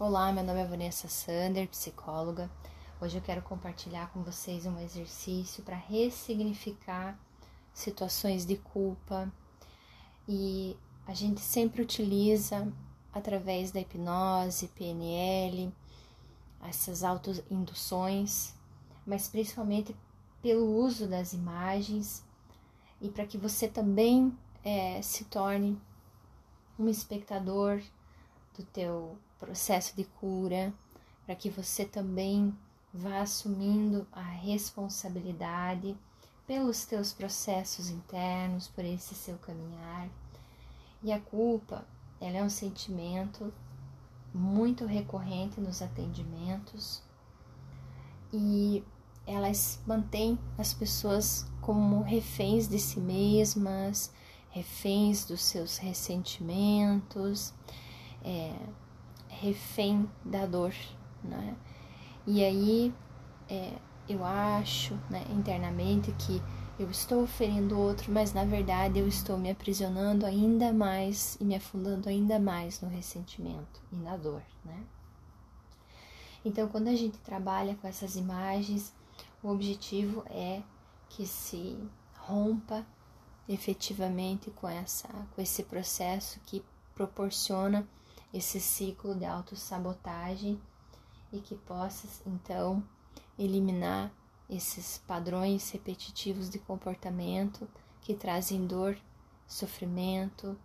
Olá, meu nome é Vanessa Sander, psicóloga. Hoje eu quero compartilhar com vocês um exercício para ressignificar situações de culpa. E a gente sempre utiliza através da hipnose, PNL, essas autoinduções, mas principalmente pelo uso das imagens e para que você também é, se torne um espectador do teu processo de cura, para que você também vá assumindo a responsabilidade pelos teus processos internos, por esse seu caminhar. E a culpa, ela é um sentimento muito recorrente nos atendimentos e elas mantêm as pessoas como reféns de si mesmas, reféns dos seus ressentimentos, é, refém da dor, né? E aí é, eu acho né, internamente que eu estou ferindo outro, mas na verdade eu estou me aprisionando ainda mais e me afundando ainda mais no ressentimento e na dor, né? Então, quando a gente trabalha com essas imagens, o objetivo é que se rompa efetivamente com essa com esse processo que proporciona esse ciclo de autossabotagem e que possas então eliminar esses padrões repetitivos de comportamento que trazem dor, sofrimento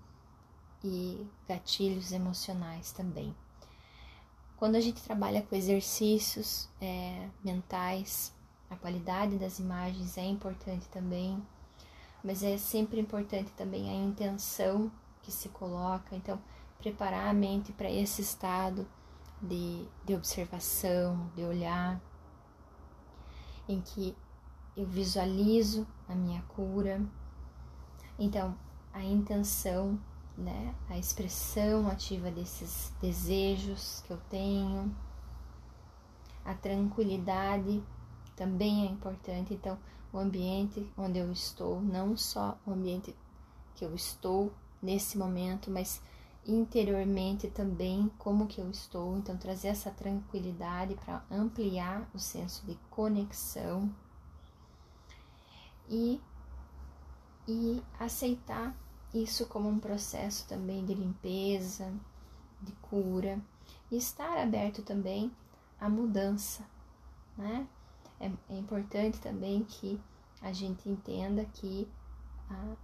e gatilhos emocionais também. Quando a gente trabalha com exercícios é, mentais, a qualidade das imagens é importante também, mas é sempre importante também a intenção que se coloca. Então, preparar a mente para esse estado de, de observação, de olhar, em que eu visualizo a minha cura. Então, a intenção, né, a expressão ativa desses desejos que eu tenho, a tranquilidade também é importante. Então, o ambiente onde eu estou, não só o ambiente que eu estou nesse momento, mas interiormente também como que eu estou, então trazer essa tranquilidade para ampliar o senso de conexão e e aceitar isso como um processo também de limpeza, de cura e estar aberto também à mudança, né? É, é importante também que a gente entenda que a,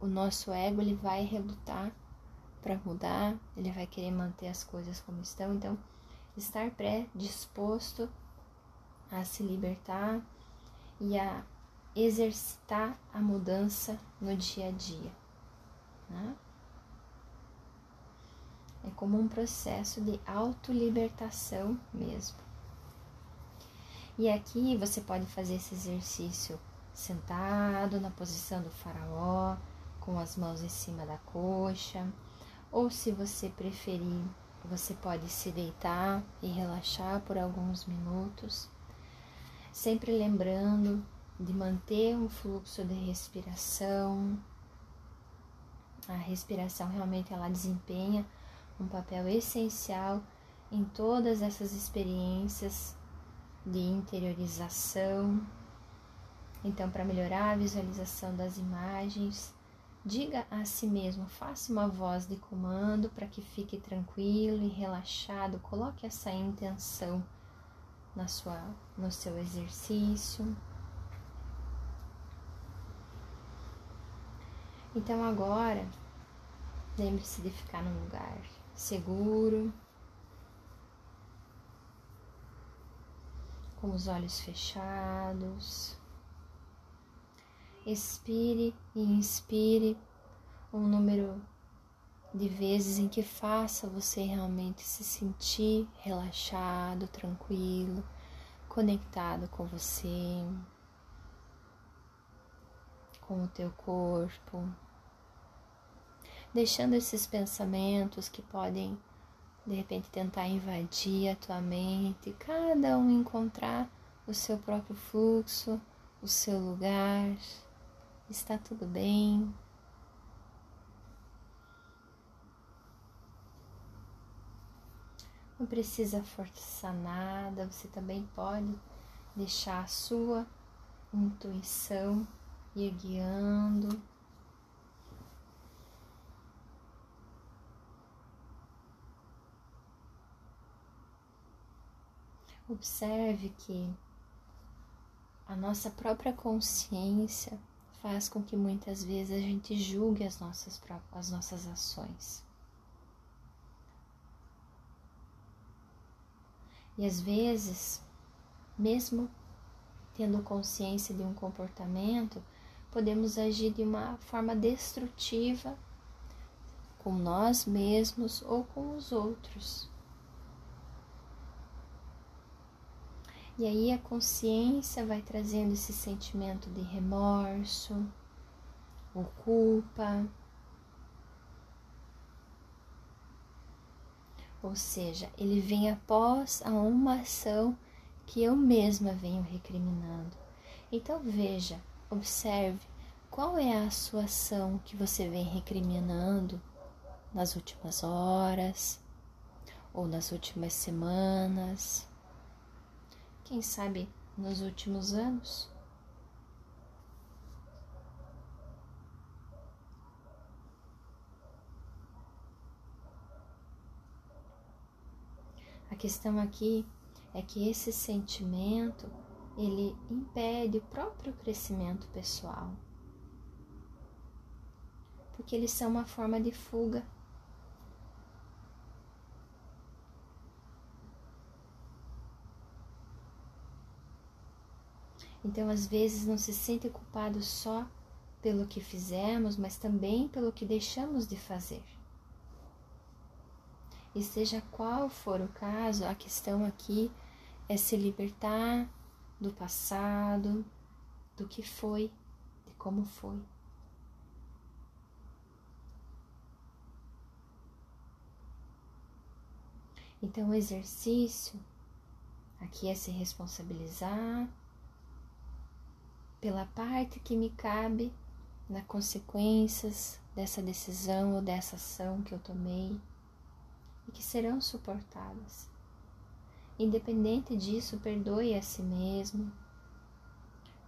o nosso ego ele vai relutar para mudar, ele vai querer manter as coisas como estão. Então, estar pré-disposto a se libertar e a exercitar a mudança no dia a dia. Né? É como um processo de autolibertação mesmo. E aqui você pode fazer esse exercício sentado na posição do faraó, com as mãos em cima da coxa ou se você preferir, você pode se deitar e relaxar por alguns minutos, sempre lembrando de manter um fluxo de respiração. A respiração realmente ela desempenha um papel essencial em todas essas experiências de interiorização. Então, para melhorar a visualização das imagens, Diga a si mesmo, faça uma voz de comando para que fique tranquilo e relaxado. Coloque essa intenção na sua, no seu exercício. Então agora, lembre-se de ficar num lugar seguro, com os olhos fechados. Expire e inspire. Um número de vezes em que faça você realmente se sentir relaxado, tranquilo, conectado com você, com o teu corpo, deixando esses pensamentos que podem de repente tentar invadir a tua mente, cada um encontrar o seu próprio fluxo, o seu lugar está tudo bem. Não precisa forçar nada, você também pode deixar a sua intuição ir guiando. Observe que a nossa própria consciência faz com que muitas vezes a gente julgue as nossas, as nossas ações. E às vezes, mesmo tendo consciência de um comportamento, podemos agir de uma forma destrutiva com nós mesmos ou com os outros. E aí a consciência vai trazendo esse sentimento de remorso ou culpa. Ou seja, ele vem após a uma ação que eu mesma venho recriminando. Então veja, observe qual é a sua ação que você vem recriminando nas últimas horas ou nas últimas semanas quem sabe nos últimos anos. A questão aqui é que esse sentimento ele impede o próprio crescimento pessoal. Porque eles são uma forma de fuga Então, às vezes, não se sente culpado só pelo que fizemos, mas também pelo que deixamos de fazer. E seja qual for o caso, a questão aqui é se libertar do passado, do que foi, de como foi. Então, o exercício aqui é se responsabilizar pela parte que me cabe nas consequências dessa decisão ou dessa ação que eu tomei e que serão suportadas. Independente disso, perdoe a si mesmo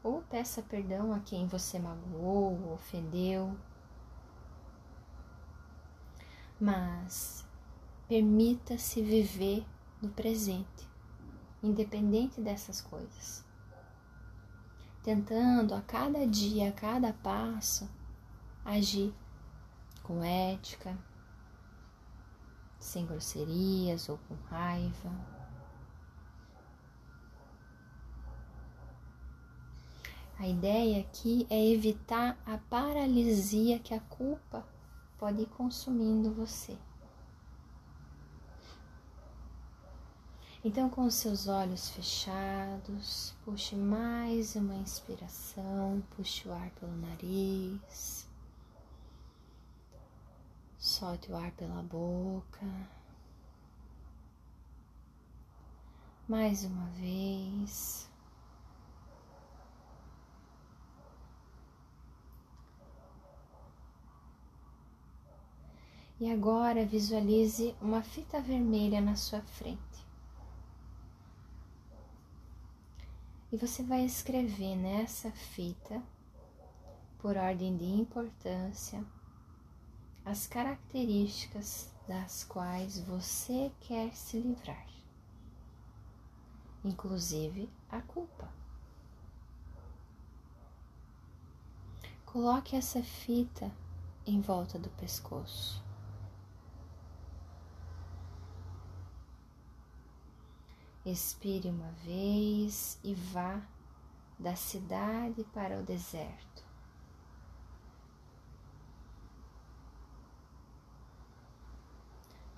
ou peça perdão a quem você magoou ou ofendeu. Mas permita-se viver no presente, independente dessas coisas tentando a cada dia, a cada passo, agir com ética, sem grosserias ou com raiva. A ideia aqui é evitar a paralisia que a culpa pode ir consumindo você. Então, com seus olhos fechados, puxe mais uma inspiração, puxe o ar pelo nariz, solte o ar pela boca. Mais uma vez. E agora visualize uma fita vermelha na sua frente. E você vai escrever nessa fita, por ordem de importância, as características das quais você quer se livrar, inclusive a culpa. Coloque essa fita em volta do pescoço. Expire uma vez e vá da cidade para o deserto.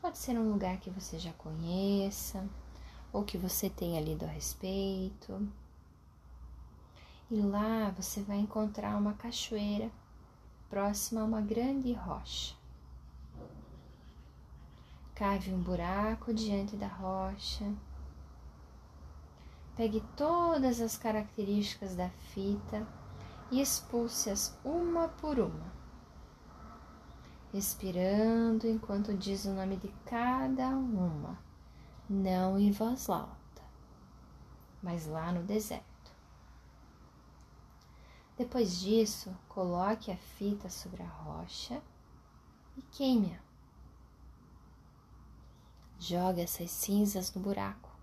Pode ser um lugar que você já conheça ou que você tenha lido a respeito. E lá você vai encontrar uma cachoeira próxima a uma grande rocha. Cave um buraco diante da rocha Pegue todas as características da fita e expulse-as uma por uma, respirando enquanto diz o nome de cada uma, não em voz alta, mas lá no deserto. Depois disso, coloque a fita sobre a rocha e queime-a. Jogue essas cinzas no buraco.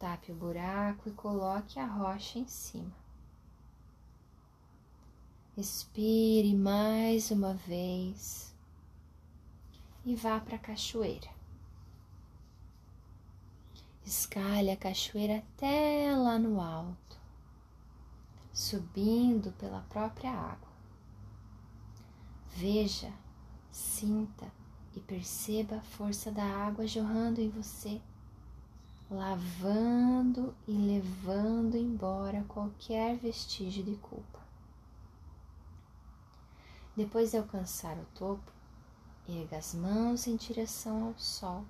Tape o buraco e coloque a rocha em cima. Expire mais uma vez e vá para a cachoeira. Escalhe a cachoeira até lá no alto, subindo pela própria água. Veja, sinta e perceba a força da água jorrando em você, lavando e levando embora qualquer vestígio de culpa. Depois de alcançar o topo, erga as mãos em direção ao sol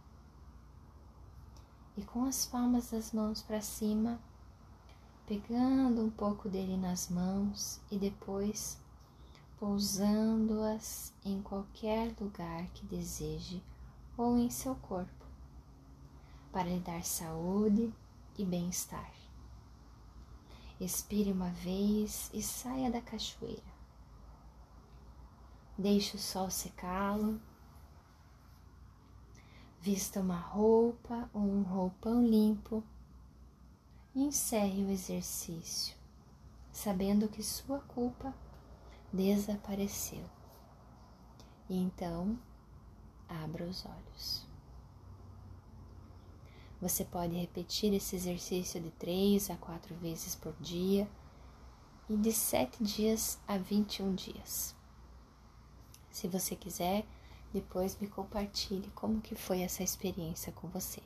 e com as palmas das mãos para cima, pegando um pouco dele nas mãos e depois pousando-as em qualquer lugar que deseje ou em seu corpo, para lhe dar saúde e bem-estar. Expire uma vez e saia da cachoeira. Deixe o sol secá-lo. Vista uma roupa ou um roupão limpo e encerre o exercício, sabendo que sua culpa desapareceu. E então, abra os olhos. Você pode repetir esse exercício de três a quatro vezes por dia e de sete dias a 21 dias. Se você quiser, depois me compartilhe como que foi essa experiência com você.